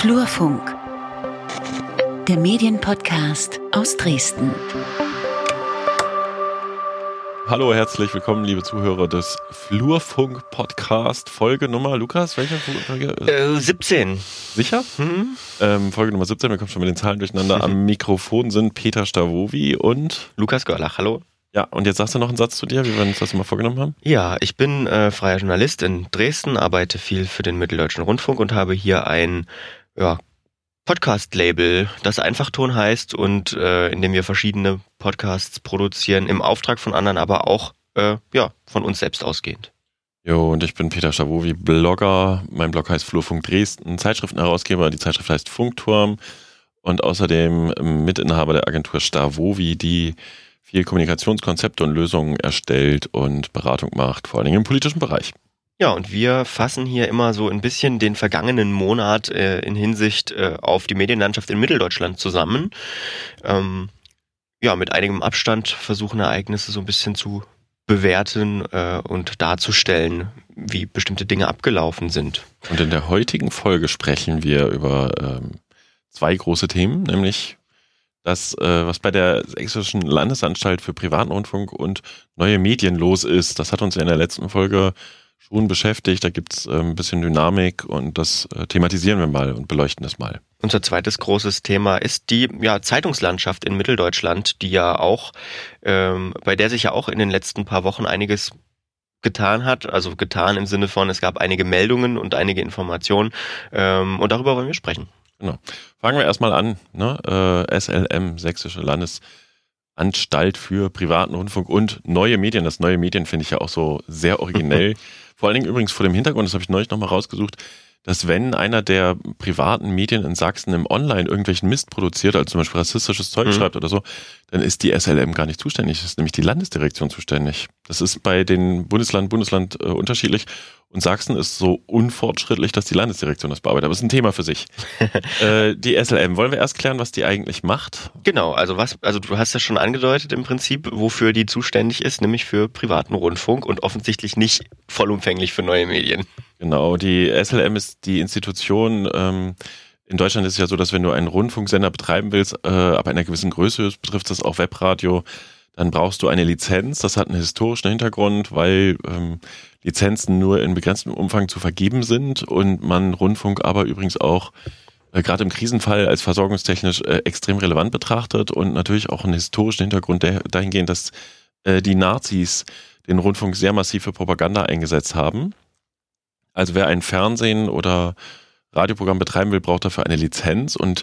Flurfunk, der Medienpodcast aus Dresden. Hallo, herzlich willkommen, liebe Zuhörer des Flurfunk Podcast. Folge Nummer, Lukas, welche Folge? Äh, 17. Sicher? Mhm. Ähm, Folge Nummer 17, wir kommen schon mit den Zahlen durcheinander. Am Mikrofon sind Peter Stavovi und. Lukas Görlach, hallo. Ja, und jetzt sagst du noch einen Satz zu dir, wie wir uns das immer vorgenommen haben. Ja, ich bin äh, freier Journalist in Dresden, arbeite viel für den Mitteldeutschen Rundfunk und habe hier ein ja, Podcast-Label, das Einfachton heißt und äh, in dem wir verschiedene Podcasts produzieren, im Auftrag von anderen, aber auch äh, ja, von uns selbst ausgehend. Jo, und ich bin Peter Stavovi, Blogger. Mein Blog heißt Flurfunk Dresden, Zeitschriftenherausgeber. Die Zeitschrift heißt Funkturm und außerdem Mitinhaber der Agentur Stavovi, die viel Kommunikationskonzepte und Lösungen erstellt und Beratung macht, vor allen Dingen im politischen Bereich. Ja, und wir fassen hier immer so ein bisschen den vergangenen Monat äh, in Hinsicht äh, auf die Medienlandschaft in Mitteldeutschland zusammen. Ähm, ja, mit einigem Abstand versuchen Ereignisse so ein bisschen zu bewerten äh, und darzustellen, wie bestimmte Dinge abgelaufen sind. Und in der heutigen Folge sprechen wir über ähm, zwei große Themen, nämlich das, äh, was bei der Sächsischen Landesanstalt für Privatrundfunk und neue Medien los ist. Das hat uns ja in der letzten Folge schon beschäftigt. Da gibt's äh, ein bisschen Dynamik und das äh, thematisieren wir mal und beleuchten das mal. Unser zweites großes Thema ist die ja, Zeitungslandschaft in Mitteldeutschland, die ja auch, ähm, bei der sich ja auch in den letzten paar Wochen einiges getan hat. Also getan im Sinne von, es gab einige Meldungen und einige Informationen. Ähm, und darüber wollen wir sprechen. Genau. Fangen wir erstmal an. Ne? Äh, SLM, Sächsische Landesanstalt für privaten Rundfunk und neue Medien. Das neue Medien finde ich ja auch so sehr originell. Vor allen Dingen übrigens vor dem Hintergrund, das habe ich neulich nochmal rausgesucht, dass wenn einer der privaten Medien in Sachsen im Online irgendwelchen Mist produziert, also zum Beispiel rassistisches Zeug mhm. schreibt oder so, dann ist die SLM gar nicht zuständig, das ist nämlich die Landesdirektion zuständig. Das ist bei den Bundesland Bundesland äh, unterschiedlich und Sachsen ist so unfortschrittlich, dass die Landesdirektion das bearbeitet. Aber es ist ein Thema für sich. äh, die SLM, wollen wir erst klären, was die eigentlich macht? Genau, also was, also du hast ja schon angedeutet im Prinzip, wofür die zuständig ist, nämlich für privaten Rundfunk und offensichtlich nicht vollumfänglich für neue Medien. Genau, die SLM ist die Institution, ähm, in Deutschland ist es ja so, dass wenn du einen Rundfunksender betreiben willst, äh, ab einer gewissen Größe, betrifft das auch Webradio, dann brauchst du eine Lizenz. Das hat einen historischen Hintergrund, weil ähm, Lizenzen nur in begrenztem Umfang zu vergeben sind und man Rundfunk aber übrigens auch äh, gerade im Krisenfall als versorgungstechnisch äh, extrem relevant betrachtet und natürlich auch einen historischen Hintergrund dahingehend, dass äh, die Nazis den Rundfunk sehr massiv für Propaganda eingesetzt haben. Also wer ein Fernsehen oder Radioprogramm betreiben will, braucht dafür eine Lizenz und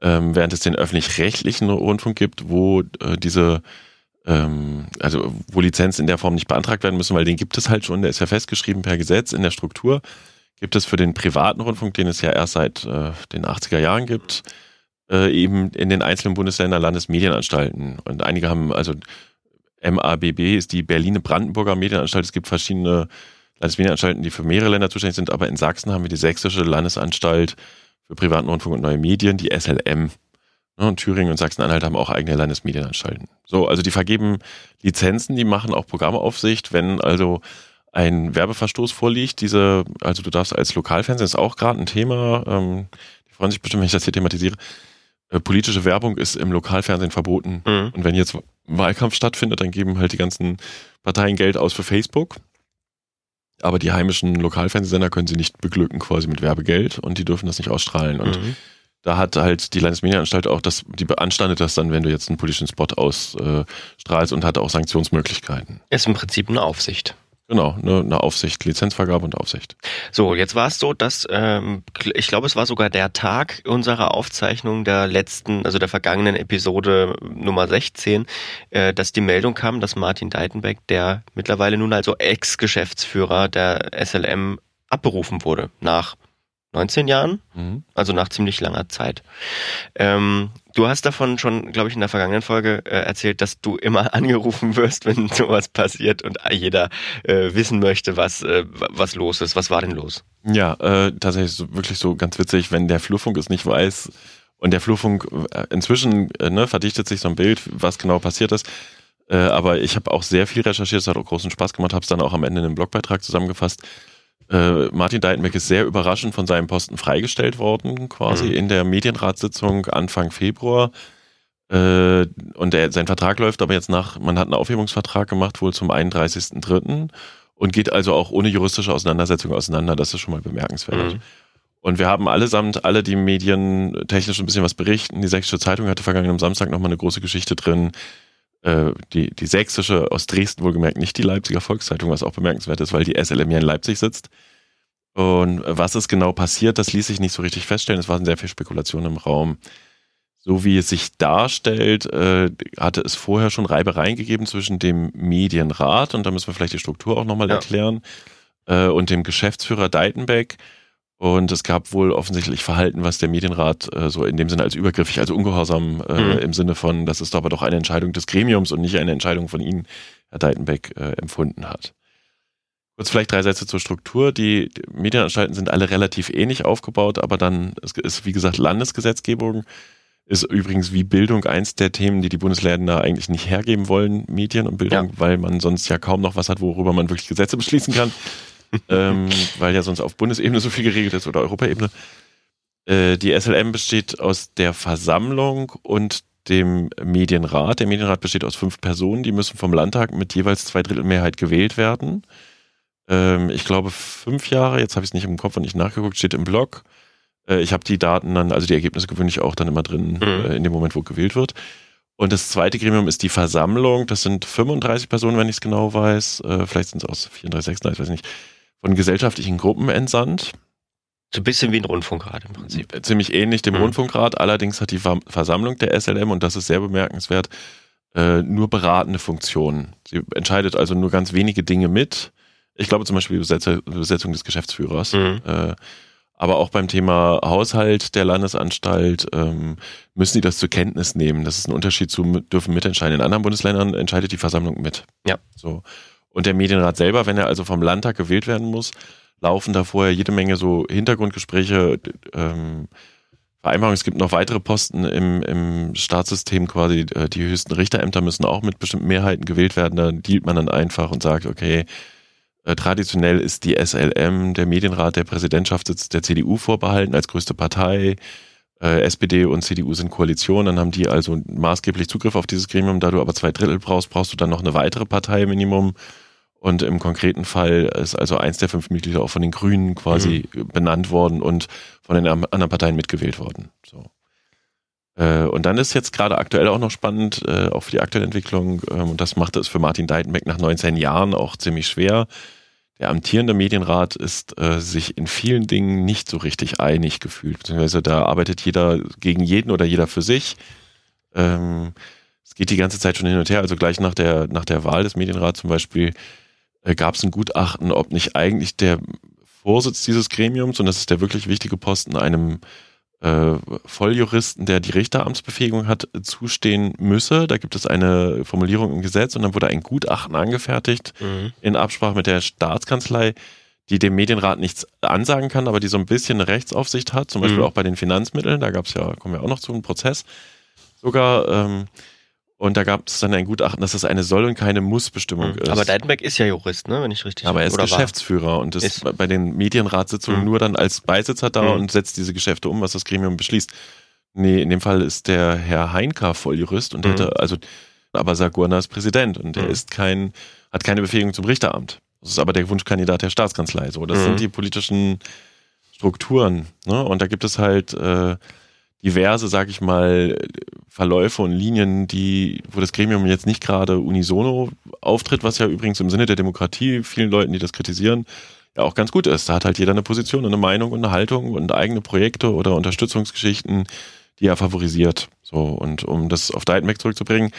ähm, während es den öffentlich-rechtlichen Rundfunk gibt, wo äh, diese ähm, also wo Lizenzen in der Form nicht beantragt werden müssen, weil den gibt es halt schon, der ist ja festgeschrieben per Gesetz in der Struktur, gibt es für den privaten Rundfunk, den es ja erst seit äh, den 80er Jahren gibt, äh, eben in den einzelnen Bundesländern Landesmedienanstalten. Und einige haben, also MABB ist die Berliner Brandenburger Medienanstalt, es gibt verschiedene Landesmedienanstalten, die für mehrere Länder zuständig sind, aber in Sachsen haben wir die Sächsische Landesanstalt für privaten Rundfunk und neue Medien, die SLM. Ne, und Thüringen und Sachsen-Anhalt haben auch eigene Landesmedienanstalten. So, also die vergeben Lizenzen, die machen auch Programmaufsicht, wenn also ein Werbeverstoß vorliegt. Diese, also du darfst als Lokalfernsehen, ist auch gerade ein Thema, ähm, die freuen sich bestimmt, wenn ich das hier thematisiere. Äh, politische Werbung ist im Lokalfernsehen verboten. Mhm. Und wenn jetzt Wahlkampf stattfindet, dann geben halt die ganzen Parteien Geld aus für Facebook. Aber die heimischen Lokalfernsehsender können sie nicht beglücken quasi mit Werbegeld und die dürfen das nicht ausstrahlen. Und mhm da hat halt die Landesmedienanstalt auch das, die beanstandet das dann, wenn du jetzt einen politischen Spot ausstrahlst und hat auch Sanktionsmöglichkeiten. Ist im Prinzip eine Aufsicht. Genau, eine, eine Aufsicht, Lizenzvergabe und Aufsicht. So, jetzt war es so, dass ähm, ich glaube, es war sogar der Tag unserer Aufzeichnung der letzten, also der vergangenen Episode Nummer 16, äh, dass die Meldung kam, dass Martin Deitenbeck, der mittlerweile nun also Ex-Geschäftsführer der SLM, abberufen wurde nach 19 Jahren, mhm. also nach ziemlich langer Zeit. Ähm, du hast davon schon, glaube ich, in der vergangenen Folge äh, erzählt, dass du immer angerufen wirst, wenn sowas passiert und jeder äh, wissen möchte, was, äh, was los ist. Was war denn los? Ja, äh, tatsächlich so, wirklich so ganz witzig, wenn der Flurfunk es nicht weiß und der Flurfunk äh, inzwischen äh, ne, verdichtet sich so ein Bild, was genau passiert ist. Aber ich habe auch sehr viel recherchiert, es hat auch großen Spaß gemacht, habe es dann auch am Ende in einem Blogbeitrag zusammengefasst Äh, Martin Deitenbeck ist sehr überraschend von seinem Posten freigestellt worden, quasi mhm. in der Medienratssitzung Anfang Februar. Äh, und der, sein Vertrag läuft aber jetzt nach, man hat einen Aufhebungsvertrag gemacht, wohl zum 31.03. und geht also auch ohne juristische Auseinandersetzung auseinander. Das ist schon mal bemerkenswert. Mhm. Und wir haben allesamt, alle, die Medien technisch ein bisschen was berichten. Die Sächsische Zeitung hatte vergangenen Samstag nochmal eine große Geschichte drin. Äh, die, die Sächsische aus Dresden wohlgemerkt, nicht die Leipziger Volkszeitung, was auch bemerkenswert ist, weil die SLM ja in Leipzig sitzt. Und was ist genau passiert, das ließ sich nicht so richtig feststellen. Es waren sehr viel Spekulation im Raum. So wie es sich darstellt, äh, hatte es vorher schon Reibereien gegeben zwischen dem Medienrat, und da müssen wir vielleicht die Struktur auch nochmal ja. erklären, äh, und dem Geschäftsführer Deitenbeck. Und es gab wohl offensichtlich Verhalten, was der Medienrat äh, so in dem Sinne als übergriffig, also ungehorsam äh, mhm. im Sinne von, das ist aber doch eine Entscheidung des Gremiums und nicht eine Entscheidung von Ihnen, Herr Deitenbeck, äh, empfunden hat. Kurz vielleicht drei Sätze zur Struktur. Die Medienanstalten sind alle relativ ähnlich aufgebaut, aber dann ist, wie gesagt, Landesgesetzgebung. Ist übrigens wie Bildung eins der Themen, die die Bundesländer eigentlich nicht hergeben wollen, Medien und Bildung, ja. weil man sonst ja kaum noch was hat, worüber man wirklich Gesetze beschließen kann. Ähm, weil ja sonst auf Bundesebene so viel geregelt ist oder Europaebene. Äh, die SLM besteht aus der Versammlung und dem Medienrat. Der Medienrat besteht aus fünf Personen, die müssen vom Landtag mit jeweils zwei Drittel Mehrheit gewählt werden. Ähm, ich glaube fünf Jahre, jetzt habe ich es nicht im Kopf und nicht nachgeguckt, steht im Blog. Äh, ich habe die Daten dann, also die Ergebnisse gewöhnlich auch dann immer drin, mhm. äh, in dem Moment, wo gewählt wird. Und das zweite Gremium ist die Versammlung. Das sind 35 Personen, wenn ich es genau weiß. Äh, vielleicht sind es aus 34, 36, weiß ich nicht von gesellschaftlichen Gruppen entsandt. So ein bisschen wie ein Rundfunkrat im Prinzip. Ziemlich ähnlich dem mhm. Rundfunkrat. Allerdings hat die Versammlung der SLM, und das ist sehr bemerkenswert, äh, nur beratende Funktionen. Sie entscheidet also nur ganz wenige Dinge mit. Ich glaube zum Beispiel die Besetzung des Geschäftsführers. Mhm. Äh, aber auch beim Thema Haushalt der Landesanstalt ähm, müssen die das zur Kenntnis nehmen. Das ist ein Unterschied zu dürfen mitentscheiden. In anderen Bundesländern entscheidet die Versammlung mit. Ja. So. Und der Medienrat selber, wenn er also vom Landtag gewählt werden muss, laufen da vorher jede Menge so Hintergrundgespräche, ähm, Vereinbarungen. Es gibt noch weitere Posten im, im Staatssystem quasi. Äh, die höchsten Richterämter müssen auch mit bestimmten Mehrheiten gewählt werden. Da dealt man dann einfach und sagt, okay, äh, traditionell ist die SLM, der Medienrat der Präsidentschaft sitzt der CDU vorbehalten als größte Partei. Äh, SPD und CDU sind Koalition, dann haben die also maßgeblich Zugriff auf dieses Gremium. Da du aber zwei Drittel brauchst, brauchst du dann noch eine weitere Partei Minimum und im konkreten Fall ist also eins der fünf Mitglieder auch von den Grünen quasi mhm. benannt worden und von den anderen Parteien mitgewählt worden. So. Äh, und dann ist jetzt gerade aktuell auch noch spannend, äh, auch für die aktuelle Entwicklung, ähm, und das macht es für Martin Deitenbeck nach 19 Jahren auch ziemlich schwer. Der amtierende Medienrat ist äh, sich in vielen Dingen nicht so richtig einig gefühlt, beziehungsweise da arbeitet jeder gegen jeden oder jeder für sich. Ähm, es geht die ganze Zeit schon hin und her, also gleich nach der, nach der Wahl des Medienrats zum Beispiel äh, gab es ein Gutachten, ob nicht eigentlich der Vorsitz dieses Gremiums, und das ist der wirklich wichtige Posten, einem äh, Volljuristen, der die Richteramtsbefähigung hat, zustehen müsse. Da gibt es eine Formulierung im Gesetz und dann wurde ein Gutachten angefertigt mhm. in Absprache mit der Staatskanzlei, die dem Medienrat nichts ansagen kann, aber die so ein bisschen eine Rechtsaufsicht hat, zum Beispiel mhm. auch bei den Finanzmitteln. Da gab es ja, kommen wir auch noch zu einem Prozess sogar. Ähm, und da gab es dann ein Gutachten, dass das eine Soll- und keine Muss-Bestimmung mhm. ist. Aber Deitenbeck ist ja Jurist, ne? wenn ich richtig Aber er ist Geschäftsführer war. und ist, ist, bei den Medienratssitzungen mhm. nur dann als Beisitzer da mhm. und setzt diese Geschäfte um, was das Gremium beschließt. Nee, in dem Fall ist der Herr Heinka Volljurist und mhm. hätte, also, aber Sagurna ist Präsident und er mhm. ist kein, hat keine Befähigung zum Richteramt. Das ist aber der Wunschkandidat der Staatskanzlei. So, das sind mhm. die politischen Strukturen. Ne? Und da gibt es halt äh, diverse, sag ich mal, Verläufe und Linien, die, wo das Gremium jetzt nicht gerade unisono auftritt, was ja übrigens im Sinne der Demokratie vielen Leuten, die das kritisieren, ja auch ganz gut ist. Da hat halt jeder eine Position und eine Meinung und eine Haltung und eigene Projekte oder Unterstützungsgeschichten, die er favorisiert. So, und um das auf Deitenbeck zurückzubringen,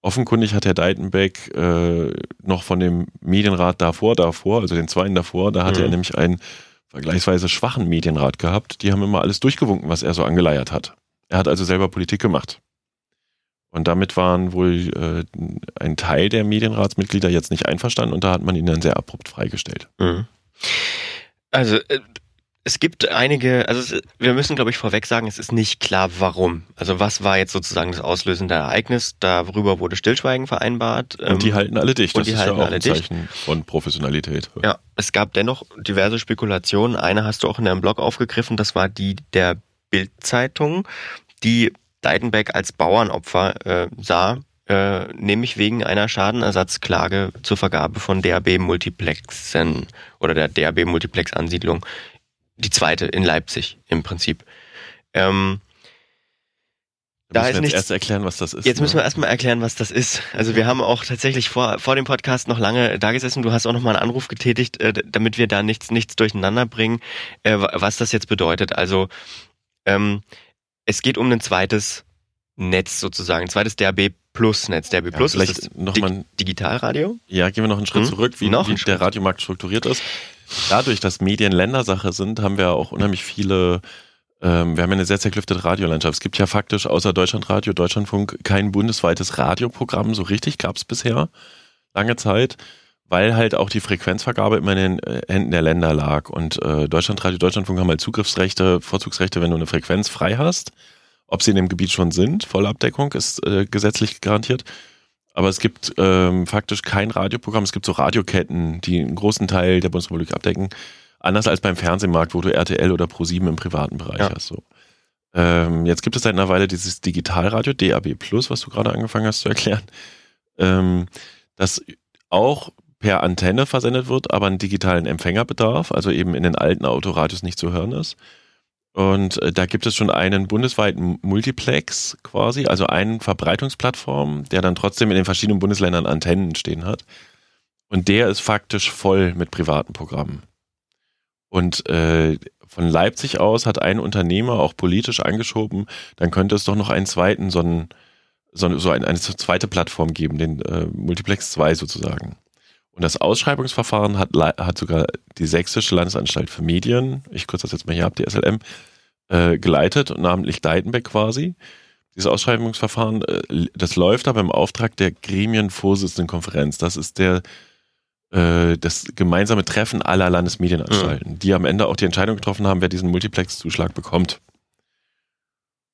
offenkundig hat Herr Deitenbeck äh, noch von dem Medienrat davor, davor, also den zweiten davor, da hatte mhm. er nämlich einen vergleichsweise schwachen Medienrat gehabt. Die haben immer alles durchgewunken, was er so angeleiert hat. Er hat also selber Politik gemacht. Und damit waren wohl äh, ein Teil der Medienratsmitglieder jetzt nicht einverstanden und da hat man ihn dann sehr abrupt freigestellt. Mhm. Also äh, es gibt einige, also es, wir müssen, glaube ich, vorweg sagen, es ist nicht klar, warum. Also was war jetzt sozusagen das auslösende Ereignis? Darüber wurde Stillschweigen vereinbart. Und die ähm, halten alle dicht. Und das die halten ja auch ein Zeichen dicht. von Professionalität. Ja, es gab dennoch diverse Spekulationen. Eine hast du auch in deinem Blog aufgegriffen, das war die der Bildzeitung, die Deidenbeck als Bauernopfer äh, sah, äh, nämlich wegen einer Schadenersatzklage zur Vergabe von DAB-Multiplexen oder der DAB-Multiplex-Ansiedlung die zweite in Leipzig im Prinzip. Ähm, da müssen wir jetzt erst erklären, was das ist. Jetzt ne? müssen wir erstmal erklären, was das ist. Also wir haben auch tatsächlich vor, vor dem Podcast noch lange da gesessen. Du hast auch noch mal einen Anruf getätigt, äh, damit wir da nichts, nichts durcheinander bringen, äh, was das jetzt bedeutet. Also ähm, es geht um ein zweites Netz sozusagen, ein zweites DAB Plus Netz. DAB Plus ja, ist das noch Dig mal Digitalradio. Ja, gehen wir noch einen Schritt hm? zurück, wie, wie der Radiomarkt strukturiert ist dadurch, dass Medien Ländersache sind, haben wir auch unheimlich viele, ähm, wir haben eine sehr zerklüftete Radiolandschaft. Es gibt ja faktisch außer Deutschlandradio, Deutschlandfunk kein bundesweites Radioprogramm, so richtig gab es bisher lange Zeit, weil halt auch die Frequenzvergabe immer in den äh, Händen der Länder lag. Und äh, Deutschlandradio, Deutschlandfunk haben halt Zugriffsrechte, Vorzugsrechte, wenn du eine Frequenz frei hast. Ob sie in dem Gebiet schon sind, Vollabdeckung ist äh, gesetzlich garantiert. Aber es gibt ähm, faktisch kein Radioprogramm. Es gibt so Radioketten, die einen großen Teil der Bundesrepublik abdecken. Anders als beim Fernsehmarkt, wo du RTL oder Pro7 im privaten Bereich ja. hast. So. Ähm, jetzt gibt es seit einer Weile dieses Digitalradio, DAB Plus, was du gerade angefangen hast zu erklären, ähm, das auch per Antenne versendet wird, aber einen digitalen Empfänger bedarf, also eben in den alten Autoradios nicht zu hören ist. Und äh, da gibt es schon einen bundesweiten Multiplex quasi, also eine Verbreitungsplattform, der dann trotzdem in den verschiedenen Bundesländern Antennen stehen hat. Und der ist faktisch voll mit privaten Programmen. Und äh, von Leipzig aus hat ein Unternehmer auch politisch angeschoben, dann könnte es doch noch einen zweiten, so, einen, so, so eine, eine zweite Plattform geben, den äh, Multiplex 2 sozusagen. Und das Ausschreibungsverfahren hat, hat sogar die Sächsische Landesanstalt für Medien, ich kürze das jetzt mal hier ab, die SLM, äh, geleitet und namentlich Deitenbeck quasi. Dieses Ausschreibungsverfahren, äh, das läuft aber im Auftrag der Gremienvorsitzendenkonferenz. Das ist der äh, das gemeinsame Treffen aller Landesmedienanstalten, mhm. die am Ende auch die Entscheidung getroffen haben, wer diesen Multiplex-Zuschlag bekommt.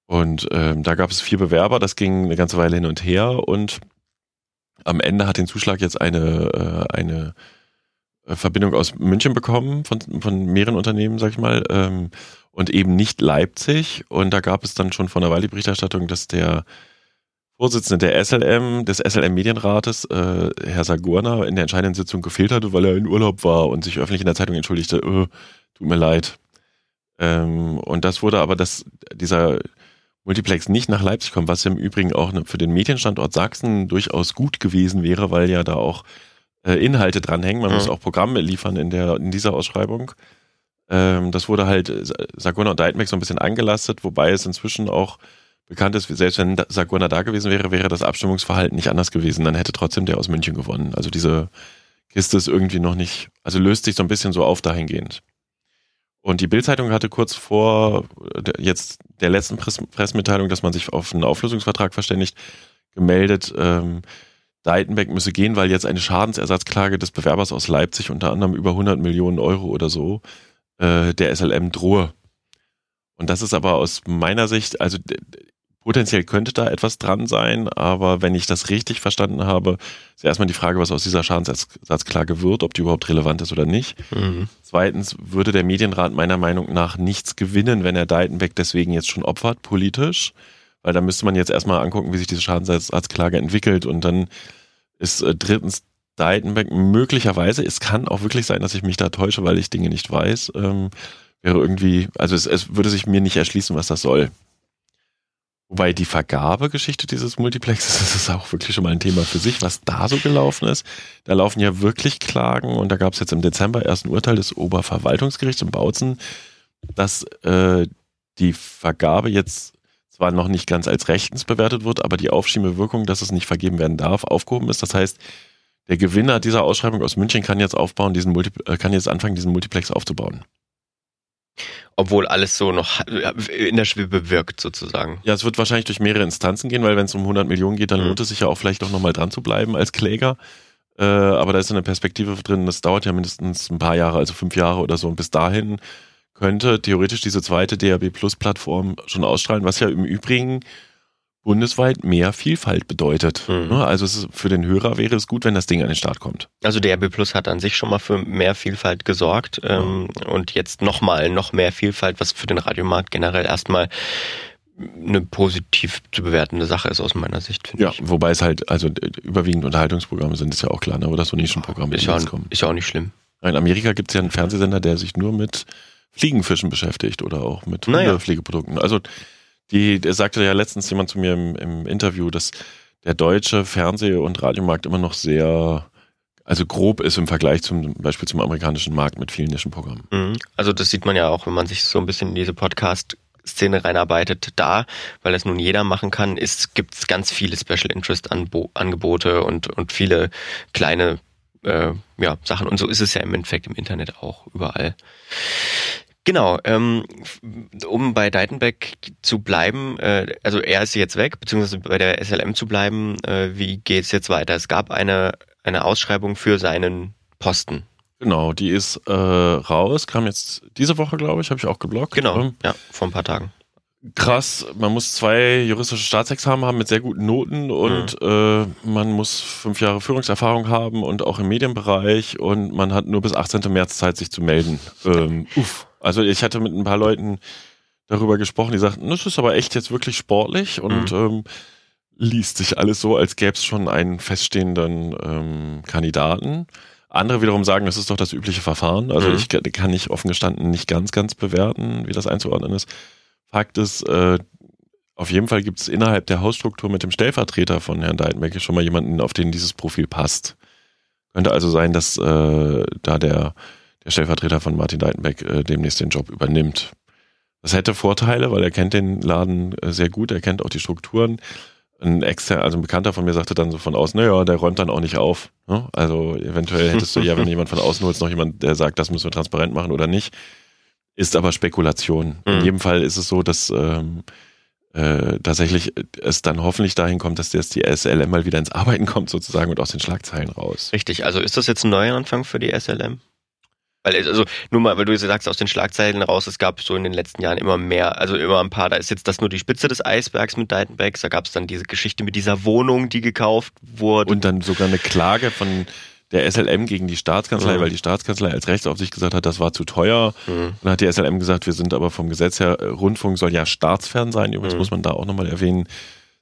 Und ähm, da gab es vier Bewerber, das ging eine ganze Weile hin und her und am Ende hat den Zuschlag jetzt eine, äh, eine äh, Verbindung aus München bekommen, von, von mehreren Unternehmen, sag ich mal, ähm, und eben nicht Leipzig. Und da gab es dann schon vor einer Weile die Berichterstattung, dass der Vorsitzende der SLM, des SLM Medienrates, äh, Herr Sagurna, in der entscheidenden Sitzung gefehlt hatte, weil er in Urlaub war und sich öffentlich in der Zeitung entschuldigte, äh, tut mir leid. Ähm, und das wurde aber, dass dieser Multiplex nicht nach Leipzig kommt, was im Übrigen auch ne, für den Medienstandort Sachsen durchaus gut gewesen wäre, weil ja da auch äh, Inhalte dranhängen. Man ja. muss auch Programme liefern in, der, in dieser Ausschreibung. Ähm, das wurde halt äh, Saguna und Deitmeck so ein bisschen angelastet, wobei es inzwischen auch bekannt ist, selbst wenn Saguna da gewesen wäre, wäre das Abstimmungsverhalten nicht anders gewesen. Dann hätte trotzdem der aus München gewonnen. Also diese Kiste ist irgendwie noch nicht, also löst sich so ein bisschen so auf dahingehend. Und die Bildzeitung hatte kurz vor jetzt der letzten Press Pressemitteilung, dass man sich auf einen Auflösungsvertrag verständigt, gemeldet, ähm, Deitenbeck müsse gehen, weil jetzt eine Schadensersatzklage des Bewerbers aus Leipzig unter anderem über 100 Millionen Euro oder so äh, der SLM drohe. Und das ist aber aus meiner Sicht, also Potenziell könnte da etwas dran sein, aber wenn ich das richtig verstanden habe, ist erstmal die Frage, was aus dieser Schadensersatzklage wird, ob die überhaupt relevant ist oder nicht. Mhm. Zweitens würde der Medienrat meiner Meinung nach nichts gewinnen, wenn er Deitenbeck deswegen jetzt schon opfert, politisch, weil da müsste man jetzt erstmal angucken, wie sich diese Schadensersatzklage entwickelt und dann ist äh, drittens Deitenbeck möglicherweise, es kann auch wirklich sein, dass ich mich da täusche, weil ich Dinge nicht weiß, ähm, wäre irgendwie, also es, es würde sich mir nicht erschließen, was das soll. Wobei die Vergabegeschichte dieses Multiplexes, das ist auch wirklich schon mal ein Thema für sich, was da so gelaufen ist. Da laufen ja wirklich Klagen und da gab es jetzt im Dezember erst ein Urteil des Oberverwaltungsgerichts in Bautzen, dass äh, die Vergabe jetzt zwar noch nicht ganz als rechtens bewertet wird, aber die aufschiebende Wirkung, dass es nicht vergeben werden darf, aufgehoben ist. Das heißt, der Gewinner dieser Ausschreibung aus München kann jetzt aufbauen, diesen Multi äh, kann jetzt anfangen, diesen Multiplex aufzubauen obwohl alles so noch in der Schwebe wirkt sozusagen. Ja, es wird wahrscheinlich durch mehrere Instanzen gehen, weil wenn es um 100 Millionen geht, dann mhm. lohnt es sich ja auch vielleicht auch nochmal dran zu bleiben als Kläger. Äh, aber da ist eine Perspektive drin, das dauert ja mindestens ein paar Jahre, also fünf Jahre oder so. Und bis dahin könnte theoretisch diese zweite DAB Plus Plattform schon ausstrahlen, was ja im Übrigen bundesweit mehr Vielfalt bedeutet. Mhm. Ne? Also ist, für den Hörer wäre es gut, wenn das Ding an den Start kommt. Also DRB Plus hat an sich schon mal für mehr Vielfalt gesorgt ähm, und jetzt nochmal noch mehr Vielfalt, was für den Radiomarkt generell erstmal eine positiv zu bewertende Sache ist aus meiner Sicht, finde Ja, ich. wobei es halt, also äh, überwiegend Unterhaltungsprogramme sind, ist ja auch klar, ne? oder so Nischenprogramme, die ja, jetzt kommen. ist ja auch nicht schlimm. In Amerika gibt es ja einen Fernsehsender, der sich nur mit Fliegenfischen beschäftigt oder auch mit Naja. Hundepflegeprodukten. Also die, der sagte ja letztens jemand zu mir im, im Interview, dass der deutsche Fernseh- und Radiomarkt immer noch sehr, also grob ist im Vergleich zum Beispiel zum amerikanischen Markt mit vielen Nischenprogrammen. Mhm. Also das sieht man ja auch, wenn man sich so ein bisschen in diese Podcast-Szene reinarbeitet, da, weil das nun jeder machen kann, gibt es ganz viele Special Interest Angebote und, und viele kleine äh, ja, Sachen. Und so ist es ja im Endeffekt im Internet auch überall. Genau, ähm, um bei Deitenbeck zu bleiben, äh, also er ist jetzt weg, beziehungsweise bei der SLM zu bleiben, äh, wie geht's jetzt weiter? Es gab eine, eine Ausschreibung für seinen Posten. Genau, die ist äh, raus, kam jetzt diese Woche, glaube ich, habe ich auch geblockt. Genau, Ähm, ja, vor ein paar Tagen. krass, man muss zwei juristische Staatsexamen haben mit sehr guten Noten und äh, man muss fünf Jahre Führungserfahrung haben und auch im Medienbereich und man hat nur bis 18. März Zeit, sich zu melden. Ähm, uff. Also ich hatte mit ein paar Leuten darüber gesprochen, die sagten, das ist aber echt jetzt wirklich sportlich und ähm, liest sich alles so, als gäbe es schon einen feststehenden ähm, Kandidaten. Andere wiederum sagen, das ist doch das übliche Verfahren. Also Mhm. ich kann- nicht offen gestanden nicht ganz, ganz bewerten, wie das einzuordnen ist. Fakt ist, äh, auf jeden Fall gibt es innerhalb der Hausstruktur mit dem Stellvertreter von Herrn Deitenbeck schon mal jemanden, auf den dieses Profil passt. Könnte also sein, dass äh, da der, der Stellvertreter von Martin Deitenbeck äh, demnächst den Job übernimmt. Das hätte Vorteile, weil er kennt den Laden äh, sehr gut, er kennt auch die Strukturen. Ein exter, also ein Bekannter von mir sagte dann so von außen, naja, der räumt dann auch nicht auf. Ne? Also eventuell hättest du ja, wenn jemand von außen holst, noch jemand, der sagt, das müssen wir transparent machen oder nicht. Ist aber Spekulation. In Mhm. jedem Fall ist es so, dass ähm, äh, tatsächlich es dann hoffentlich dahin kommt, dass jetzt die SLM mal wieder ins Arbeiten kommt sozusagen und aus den Schlagzeilen raus. Richtig, also ist das jetzt ein neuer Anfang für die SLM? Weil, also, nur mal, weil du jetzt sagst, aus den Schlagzeilen raus, es gab so in den letzten Jahren immer mehr, also immer ein paar, da ist jetzt das nur die Spitze des Eisbergs mit Deitenbecks, da gab es dann diese Geschichte mit dieser Wohnung, die gekauft wurde. Und dann sogar eine Klage von der SLM gegen die Staatskanzlei, Mhm. weil die Staatskanzlei als Rechtsaufsicht gesagt hat, das war zu teuer. Mhm. Dann hat die SLM gesagt, wir sind aber vom Gesetz her, äh, Rundfunk soll ja staatsfern sein, übrigens Mhm. muss man da auch nochmal erwähnen,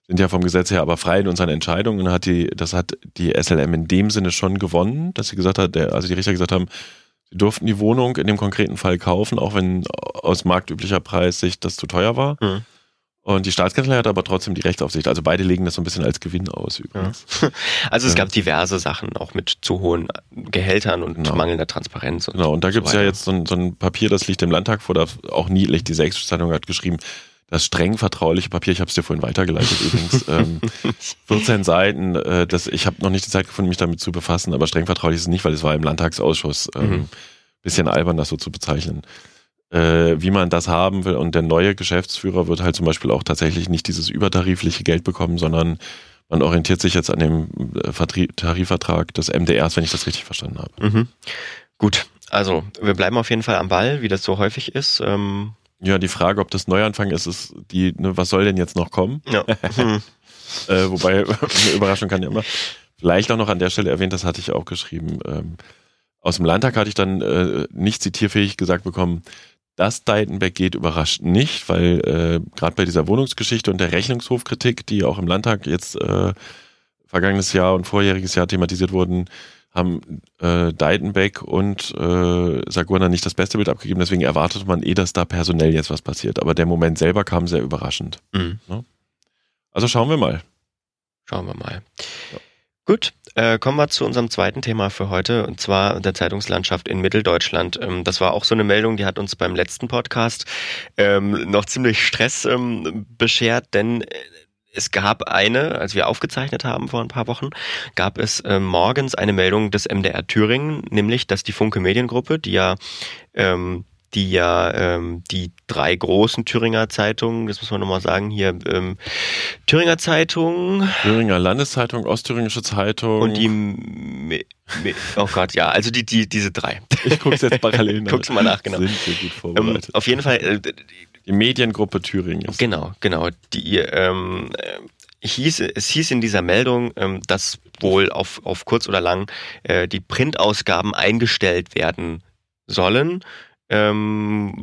sind ja vom Gesetz her aber frei in unseren Entscheidungen. Und hat die, das hat die SLM in dem Sinne schon gewonnen, dass sie gesagt hat, der, also die Richter gesagt haben, sie durften die Wohnung in dem konkreten Fall kaufen, auch wenn aus marktüblicher Preissicht das zu teuer war. Mhm. Und die Staatskanzlei hat aber trotzdem die Rechtsaufsicht. Also beide legen das so ein bisschen als Gewinn aus übrigens. Also es Ja. gab diverse Sachen, auch mit zu hohen Gehältern und Genau. mangelnder Transparenz. Und Genau, und da so gibt's ja jetzt so ein, so ein Papier, das liegt im Landtag vor, da auch niedlich, die Sächsische-Zeitung hat geschrieben, das streng vertrauliche Papier, ich habe es dir vorhin weitergeleitet übrigens, ähm, 14 Seiten, äh, das, ich habe noch nicht die Zeit gefunden, mich damit zu befassen, aber streng vertraulich ist es nicht, weil es war im Landtagsausschuss. Ähm, Mhm. Bisschen albern, das so zu bezeichnen. Äh, wie man das haben will und der neue Geschäftsführer wird halt zum Beispiel auch tatsächlich nicht dieses übertarifliche Geld bekommen, sondern man orientiert sich jetzt an dem äh, Vertrie- Tarifvertrag des MDRs, wenn ich das richtig verstanden habe. Mhm. Gut, also wir bleiben auf jeden Fall am Ball, wie das so häufig ist. Ähm, Ja, die Frage, ob das Neuanfang ist, ist die, ne, was soll denn jetzt noch kommen? ja. Hm. Äh, wobei, eine Überraschung kann ja immer. Vielleicht auch noch an der Stelle erwähnt, das hatte ich auch geschrieben. Ähm, aus dem Landtag hatte ich dann äh, nicht zitierfähig gesagt bekommen, dass Deitenbeck geht, überrascht nicht, weil äh, gerade bei dieser Wohnungsgeschichte und der Rechnungshofkritik, die auch im Landtag jetzt äh, vergangenes Jahr und vorjähriges Jahr thematisiert wurden, haben äh, Deitenbeck und äh, Sagurna nicht das beste Bild abgegeben. Deswegen erwartete man eh, dass da personell jetzt was passiert. Aber der Moment selber kam sehr überraschend. Mhm. Also schauen wir mal. Schauen wir mal. Ja. Gut, äh, kommen wir zu unserem zweiten Thema für heute, und zwar der Zeitungslandschaft in Mitteldeutschland. Ähm, das war auch so eine Meldung, die hat uns beim letzten Podcast ähm, noch ziemlich Stress ähm, beschert, denn es gab eine, als wir aufgezeichnet haben vor ein paar Wochen, gab es äh, morgens eine Meldung des MDR Thüringen, nämlich, dass die Funke Mediengruppe, die ja ähm, die ja ähm, die drei großen Thüringer Zeitungen, das muss man nochmal sagen, hier ähm, Thüringer Zeitung, Thüringer Landeszeitung, Ostthüringische Zeitung. und die, Me- Me- oh Gott, ja, also die, die, diese drei. ich gucke jetzt parallel nach. Guck's mal nach, genau. Sind wir gut Ähm, vorbereitet. auf jeden Fall, äh, die Mediengruppe Thüringen ist. Genau, genau. Die ähm, äh, hieß, es hieß in dieser Meldung, ähm, dass wohl auf, auf kurz oder lang äh, die Printausgaben eingestellt werden sollen, ähm,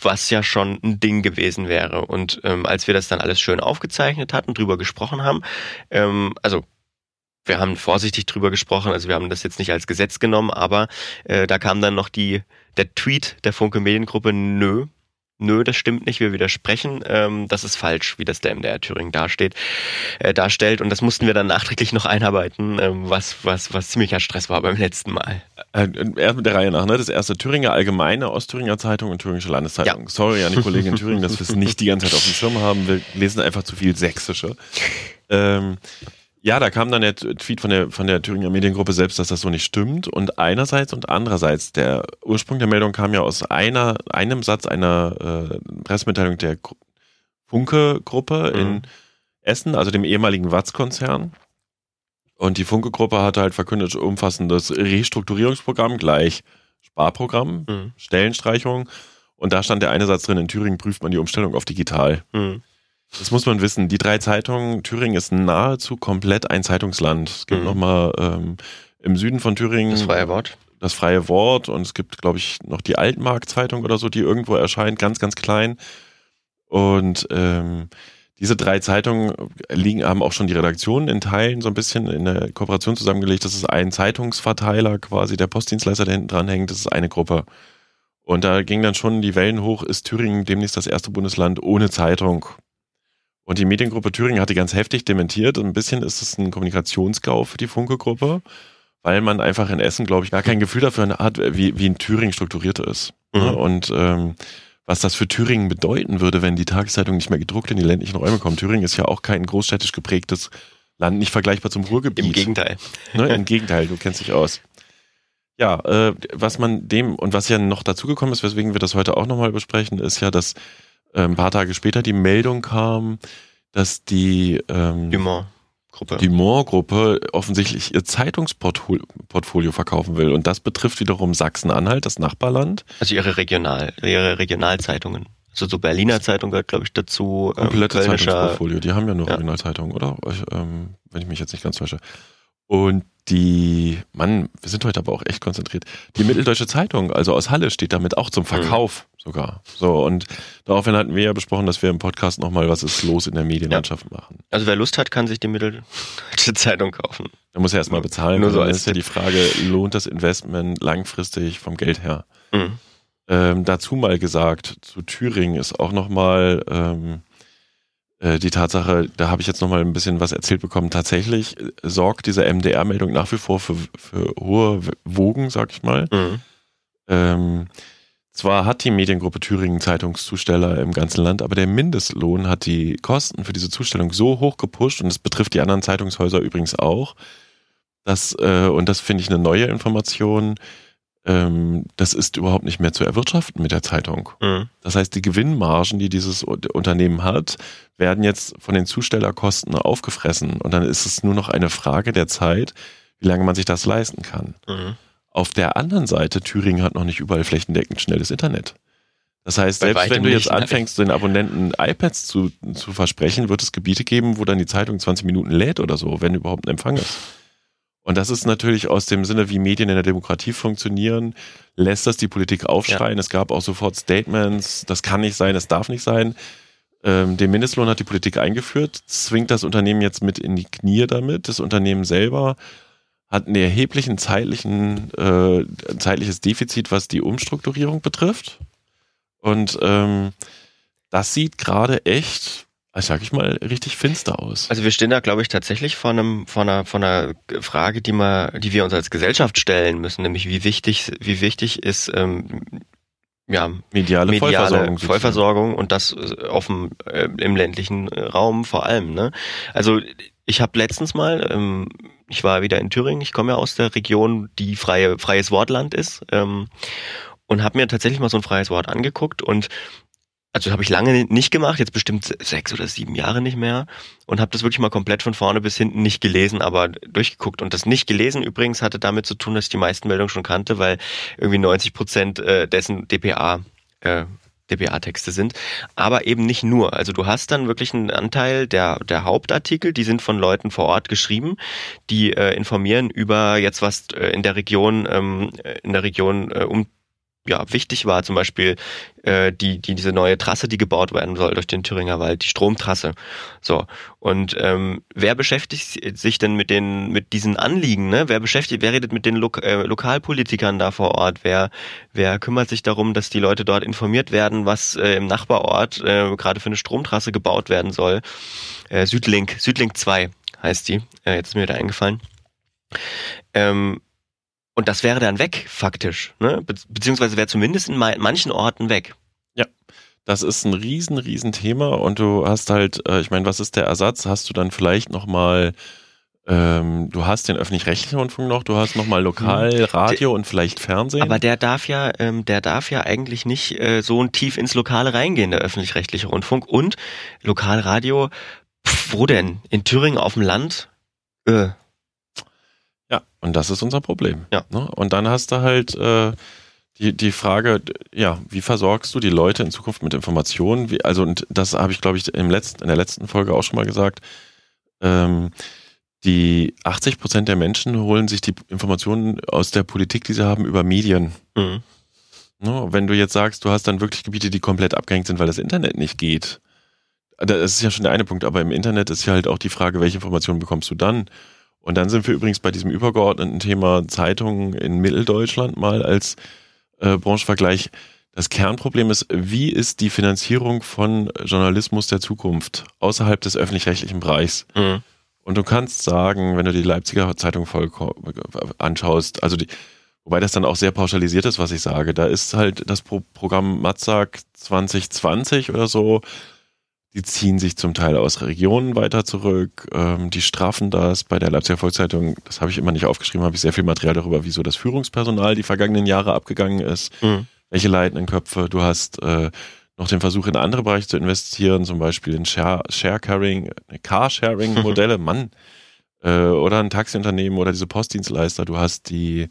was ja schon ein Ding gewesen wäre. Und ähm, als wir das dann alles schön aufgezeichnet hatten, drüber gesprochen haben, ähm, also wir haben vorsichtig drüber gesprochen, also wir haben das jetzt nicht als Gesetz genommen, aber äh, da kam dann noch die, der Tweet der Funke Mediengruppe, nö, nö, das stimmt nicht, wir widersprechen, ähm, das ist falsch, wie das der MDR Thüringen dasteht, äh, darstellt. Und das mussten wir dann nachträglich noch einarbeiten, ähm, was, was, was ziemlicher Stress war beim letzten Mal. Äh, erst mit der Reihe nach, ne? Das erste Thüringer Allgemeine, Ostthüringer Zeitung und Thüringische Landeszeitung. Sorry an die Kollegen in Thüringen, dass wir es nicht die ganze Zeit auf dem Schirm haben. Wir lesen einfach zu viel Sächsische. Ähm, ja, da kam dann der Tweet von der, von der Thüringer Mediengruppe selbst, dass das so nicht stimmt. Und einerseits und andererseits, der Ursprung der Meldung kam ja aus einer, einem Satz einer äh, Pressemitteilung der Gru- Funke-Gruppe Mhm. in Essen, also dem ehemaligen Watz-Konzern. Und die Funke-Gruppe hatte halt verkündet, umfassendes Restrukturierungsprogramm gleich Sparprogramm, Mhm. Stellenstreichung. Und da stand der eine Satz drin, in Thüringen prüft man die Umstellung auf digital. Mhm. Das muss man wissen. Die drei Zeitungen, Thüringen ist nahezu komplett ein Zeitungsland. Es gibt Mhm. nochmal ähm, im Süden von Thüringen Das freie Wort. das freie Wort und es gibt, glaube ich, noch die Altmark-Zeitung oder so, die irgendwo erscheint, ganz, ganz klein. Und ähm, diese drei Zeitungen liegen, haben auch schon die Redaktionen in Teilen so ein bisschen in der Kooperation zusammengelegt. Das ist ein Zeitungsverteiler quasi, der Postdienstleister, der hinten dran hängt, das ist eine Gruppe. Und da ging dann schon die Wellen hoch, ist Thüringen demnächst das erste Bundesland ohne Zeitung. Und die Mediengruppe Thüringen hat die ganz heftig dementiert. Ein bisschen ist es ein Kommunikationsgau für die Funke-Gruppe, weil man einfach in Essen, glaube ich, gar kein Gefühl dafür hat, wie, wie in Thüringen strukturiert ist. Mhm. Und ähm, was das für Thüringen bedeuten würde, wenn die Tageszeitung nicht mehr gedruckt in die ländlichen Räume kommt. Thüringen ist ja auch kein großstädtisch geprägtes Land, nicht vergleichbar zum Ruhrgebiet. Im Gegenteil. Ne? Im Gegenteil, du kennst dich aus. Ja, äh, was man dem und was ja noch dazugekommen ist, weswegen wir das heute auch nochmal besprechen, ist ja, dass ein paar Tage später die Meldung kam, dass die ähm, Dumont-Gruppe. die Moore-Gruppe offensichtlich ihr Zeitungsportfolio verkaufen will. Und das betrifft wiederum Sachsen-Anhalt, das Nachbarland. Also ihre Regional, ihre Regionalzeitungen. Also so Berliner Zeitung gehört, glaube ich, dazu. ähm, Komplette Kölnischer- Zeitungsportfolio. Die haben ja nur Ja. Originalzeitungen, oder? Ich, ähm, wenn ich mich jetzt nicht ganz täusche. Und die, Mann, wir sind heute aber auch echt konzentriert. Die Mitteldeutsche Zeitung, also aus Halle, steht damit auch zum Verkauf sogar. So, und daraufhin hatten wir ja besprochen, dass wir im Podcast nochmal Was ist los in der Medienlandschaft machen. Also wer Lust hat, kann sich die Mitteldeutsche Zeitung kaufen. Da muss er erstmal bezahlen. Nur so als ist ja die Frage, lohnt das Investment langfristig vom Geld her? Mhm. Ähm, dazu mal gesagt, zu Thüringen ist auch nochmal ähm, äh, die Tatsache, da habe ich jetzt nochmal ein bisschen was erzählt bekommen. Tatsächlich äh, sorgt diese MDR-Meldung nach wie vor für, für hohe Wogen, sag ich mal. Mhm. Ähm, zwar hat die Mediengruppe Thüringen Zeitungszusteller im ganzen Land, aber der Mindestlohn hat die Kosten für diese Zustellung so hoch gepusht und das betrifft die anderen Zeitungshäuser übrigens auch, dass, äh, und das finde ich eine neue Information, ähm, das ist überhaupt nicht mehr zu erwirtschaften mit der Zeitung. Mhm. Das heißt, die Gewinnmargen, die dieses Unternehmen hat, werden jetzt von den Zustellerkosten aufgefressen. Und dann ist es nur noch eine Frage der Zeit, wie lange man sich das leisten kann. Mhm. Auf der anderen Seite, Thüringen hat noch nicht überall flächendeckend schnelles Internet. Das heißt, Bei selbst wenn du jetzt anfängst, den Abonnenten iPads zu, zu versprechen, wird es Gebiete geben, wo dann die Zeitung 20 Minuten lädt oder so, wenn überhaupt ein Empfang ist. Und das ist natürlich aus dem Sinne, wie Medien in der Demokratie funktionieren, lässt das die Politik aufschreien. Es gab auch sofort Statements, das kann nicht sein, das darf nicht sein. Ähm, den Mindestlohn hat die Politik eingeführt, zwingt das Unternehmen jetzt mit in die Knie damit. Das Unternehmen selber hat einen erheblichen zeitlichen, äh, zeitliches Defizit, was die Umstrukturierung betrifft. Und ähm, das sieht gerade echt, sag ich mal, richtig finster aus. Also wir stehen da, glaube ich, tatsächlich vor einem, vor einer, vor einer Frage, die man, die wir uns als Gesellschaft stellen müssen, nämlich wie wichtig, wie wichtig ist ähm, ja, Mediale, mediale Vollversorgung. Vollversorgung, und das äh, auf dem, äh, im ländlichen äh, Raum vor allem. Ne? Also ich habe letztens mal, ähm, ich war wieder in Thüringen, ich komme ja aus der Region, die freie, freies Wortland ist. Ähm, und habe mir tatsächlich mal so ein freies Wort angeguckt und also habe ich lange nicht gemacht, jetzt bestimmt sechs oder sieben Jahre nicht mehr und habe das wirklich mal komplett von vorne bis hinten nicht gelesen, aber durchgeguckt. Und das nicht gelesen übrigens hatte damit zu tun, dass ich die meisten Meldungen schon kannte, weil irgendwie 90 Prozent äh, dessen DPA äh, DPA-Texte sind, aber eben nicht nur. Also du hast dann wirklich einen Anteil der, der Hauptartikel, die sind von Leuten vor Ort geschrieben, die äh, informieren über jetzt was äh, in der Region, ähm, in der Region äh, um ja, wichtig war, zum Beispiel äh, die, die, diese neue Trasse, die gebaut werden soll durch den Thüringer Wald, die Stromtrasse. So. Und ähm, wer beschäftigt sich denn mit den, mit diesen Anliegen, ne? Wer beschäftigt, wer redet mit den Lo äh, Lokalpolitikern da vor Ort? Wer, wer kümmert sich darum, dass die Leute dort informiert werden, was äh, im Nachbarort äh, gerade für eine Stromtrasse gebaut werden soll? Äh, Südlink, Südlink 2 heißt die. Äh, jetzt ist mir da eingefallen. Ähm, und das wäre dann weg, faktisch. Ne? Be beziehungsweise wäre zumindest in manchen Orten weg. Ja, das ist ein riesen, riesen Thema. Und du hast halt, äh, ich meine, was ist der Ersatz? Hast du dann vielleicht nochmal, ähm, du hast den öffentlich-rechtlichen Rundfunk noch, du hast nochmal Lokalradio und vielleicht Fernsehen. Aber der darf ja, ähm, der darf ja eigentlich nicht äh, so tief ins Lokale reingehen, der öffentlich-rechtliche Rundfunk. Und Lokalradio, pf, wo denn? In Thüringen auf dem Land? Äh, und das ist unser Problem. Ja. Ne? Und dann hast du halt äh, die, die Frage, ja, wie versorgst du die Leute in Zukunft mit Informationen? Wie, also, und das habe ich, glaube ich, im letzten, in der letzten Folge auch schon mal gesagt. Ähm, die 80 Prozent der Menschen holen sich die Informationen aus der Politik, die sie haben, über Medien. Mhm. Ne? Wenn du jetzt sagst, du hast dann wirklich Gebiete, die komplett abgehängt sind, weil das Internet nicht geht. Das ist ja schon der eine Punkt, aber im Internet ist ja halt auch die Frage, welche Informationen bekommst du dann? Und dann sind wir übrigens bei diesem übergeordneten Thema Zeitungen in Mitteldeutschland mal als äh, Branchenvergleich. Das Kernproblem ist, wie ist die Finanzierung von Journalismus der Zukunft außerhalb des öffentlich-rechtlichen Bereichs? Mhm. Und du kannst sagen, wenn du die Leipziger Zeitung voll anschaust, also die, wobei das dann auch sehr pauschalisiert ist, was ich sage, da ist halt das Pro Programm Matzak 2020 oder so, die ziehen sich zum Teil aus Regionen weiter zurück. Ähm, die straffen das. Bei der Leipziger Volkszeitung, das habe ich immer nicht aufgeschrieben, habe ich sehr viel Material darüber, wieso das Führungspersonal die vergangenen Jahre abgegangen ist. Mhm. Welche leitenden Köpfe. Du hast äh, noch den Versuch, in andere Bereiche zu investieren, zum Beispiel in Share, Sharing, Carsharing-Modelle, Mann. Äh, oder ein Taxiunternehmen oder diese Postdienstleister. Du hast die